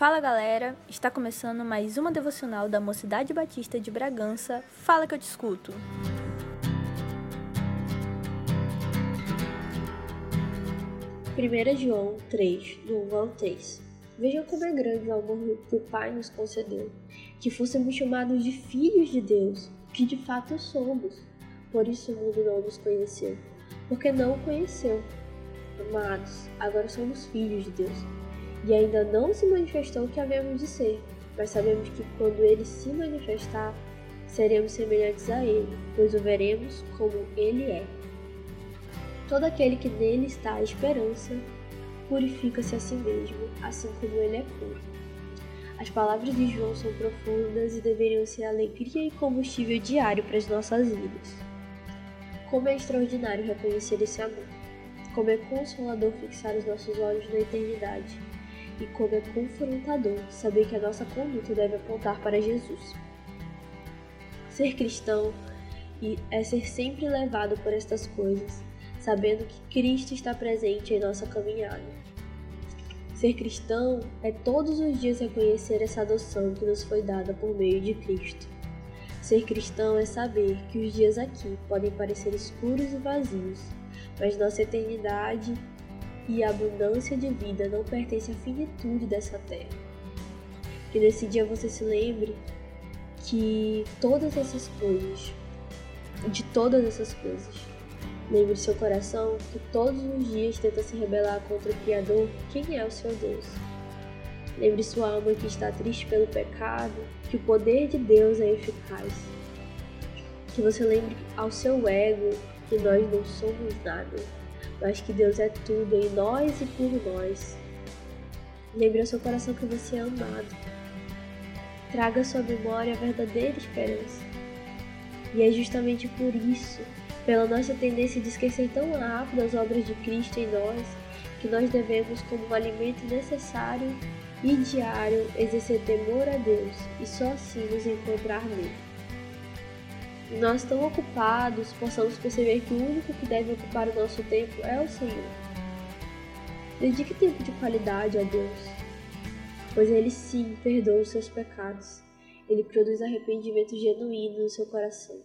Fala galera, está começando mais uma devocional da Mocidade Batista de Bragança. Fala que eu te escuto. Primeira João 3, do 1 ao 3. Vejam como é grande o amor que o Pai nos concedeu, que fôssemos chamados de filhos de Deus, que de fato somos. Por isso o mundo não nos conheceu, porque não o conheceu. Amados, agora somos filhos de Deus e ainda não se manifestou o que havemos de ser, mas sabemos que quando ele se manifestar, seremos semelhantes a ele, pois o veremos como ele é. Todo aquele que nele está a esperança purifica-se a si mesmo, assim como ele é puro. As palavras de João são profundas e deveriam ser alegria e combustível diário para as nossas vidas. Como é extraordinário reconhecer esse amor. Como é consolador fixar os nossos olhos na eternidade e como é confrontador saber que a nossa conduta deve apontar para Jesus. Ser cristão é ser sempre levado por estas coisas, sabendo que Cristo está presente em nossa caminhada. Ser cristão é todos os dias reconhecer essa adoção que nos foi dada por meio de Cristo. Ser cristão é saber que os dias aqui podem parecer escuros e vazios, mas nossa eternidade e a abundância de vida não pertence à finitude dessa terra. Que nesse dia você se lembre que todas essas coisas, de todas essas coisas, lembre seu coração que todos os dias tenta se rebelar contra o Criador, quem é o seu Deus. Lembre sua alma que está triste pelo pecado, que o poder de Deus é eficaz. Que você lembre ao seu ego que nós não somos nada mas que Deus é tudo em nós e por nós. Lembre ao seu coração que você é amado. Traga à sua memória a verdadeira esperança. E é justamente por isso, pela nossa tendência de esquecer tão rápido as obras de Cristo em nós, que nós devemos, como um alimento necessário e diário, exercer temor a Deus e só assim nos encontrar nele nós tão ocupados possamos perceber que o único que deve ocupar o nosso tempo é o Senhor. Dedique tempo de qualidade a Deus, pois Ele sim perdoa os seus pecados. Ele produz arrependimento genuíno no seu coração.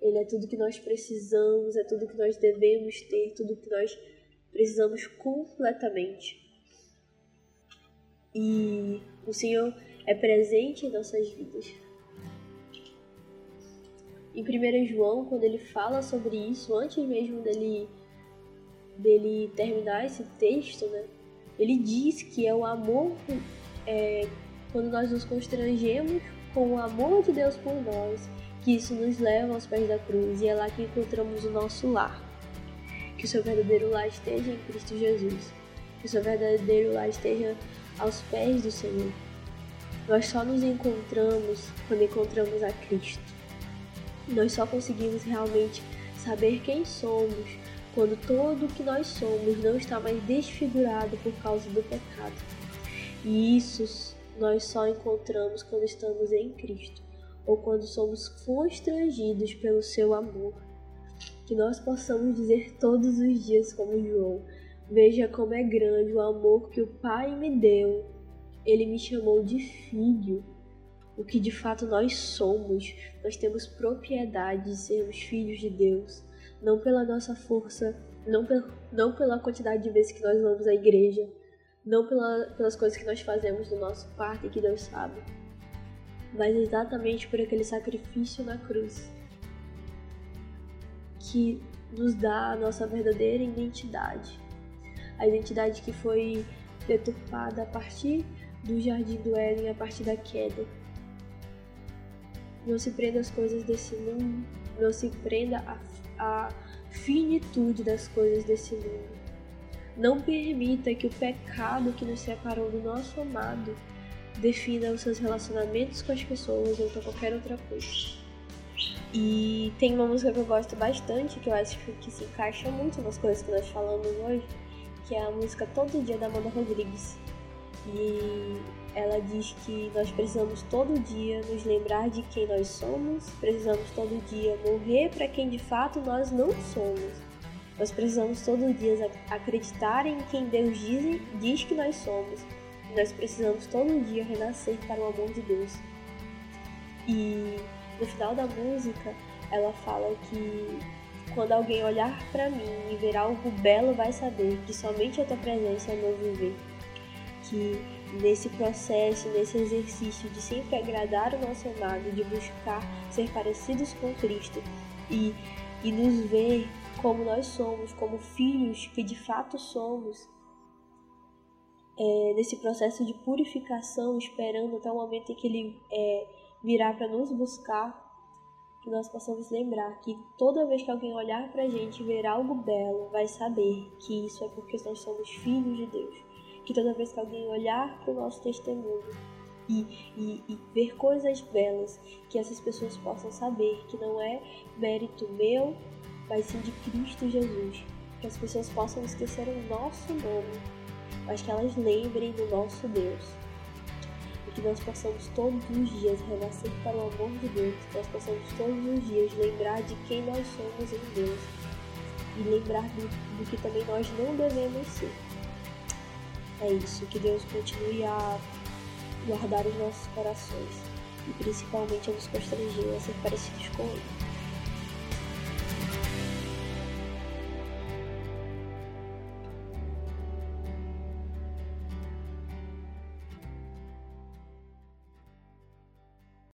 Ele é tudo que nós precisamos, é tudo que nós devemos ter, tudo que nós precisamos completamente. E o Senhor é presente em nossas vidas. Em 1 João, quando ele fala sobre isso, antes mesmo dele, dele terminar esse texto, né, ele diz que é o amor, é, quando nós nos constrangemos com o amor de Deus por nós, que isso nos leva aos pés da cruz e é lá que encontramos o nosso lar. Que o seu verdadeiro lar esteja em Cristo Jesus. Que o seu verdadeiro lar esteja aos pés do Senhor. Nós só nos encontramos quando encontramos a Cristo. Nós só conseguimos realmente saber quem somos quando tudo o que nós somos não está mais desfigurado por causa do pecado. E isso nós só encontramos quando estamos em Cristo ou quando somos constrangidos pelo seu amor. Que nós possamos dizer todos os dias, como João: Veja como é grande o amor que o Pai me deu. Ele me chamou de filho o que de fato nós somos. Nós temos propriedade de sermos filhos de Deus, não pela nossa força, não, pel não pela quantidade de vezes que nós vamos à igreja, não pela, pelas coisas que nós fazemos do nosso parte que Deus sabe, mas exatamente por aquele sacrifício na cruz que nos dá a nossa verdadeira identidade. A identidade que foi deturpada a partir do jardim do Éden, a partir da queda. Não se prenda às coisas desse mundo. Não se prenda à, à finitude das coisas desse mundo. Não permita que o pecado que nos separou do nosso amado defina os seus relacionamentos com as pessoas ou com qualquer outra coisa. E tem uma música que eu gosto bastante, que eu acho que se encaixa muito nas coisas que nós falamos hoje, que é a música Todo Dia da Amanda Rodrigues. E ela diz que nós precisamos todo dia nos lembrar de quem nós somos, precisamos todo dia morrer para quem de fato nós não somos. Nós precisamos todo dia acreditar em quem Deus diz, diz que nós somos Nós precisamos todo dia renascer para o amor de Deus. E no final da música, ela fala que quando alguém olhar para mim e ver algo belo, vai saber que somente a tua presença é meu viver. Que nesse processo, nesse exercício de sempre agradar o nosso amado, de buscar ser parecidos com Cristo e, e nos ver como nós somos, como filhos que de fato somos, é, nesse processo de purificação, esperando até o momento em que Ele é, virá para nos buscar, que nós possamos lembrar que toda vez que alguém olhar para a gente e ver algo belo, vai saber que isso é porque nós somos filhos de Deus. Que toda vez que alguém olhar para o nosso testemunho e, e, e, ver coisas belas, que essas pessoas possam saber que não é mérito meu, mas sim de Cristo Jesus. Que as pessoas possam esquecer o nosso nome, mas que elas lembrem do nosso Deus. E que nós possamos todos os dias renascer para o amor de Deus, que nós possamos todos os dias lembrar de quem nós somos em Deus e lembrar do, do que também nós não devemos ser. É isso, que Deus continue a guardar os nossos corações e principalmente a nos constranger a ser parecidos com Ele.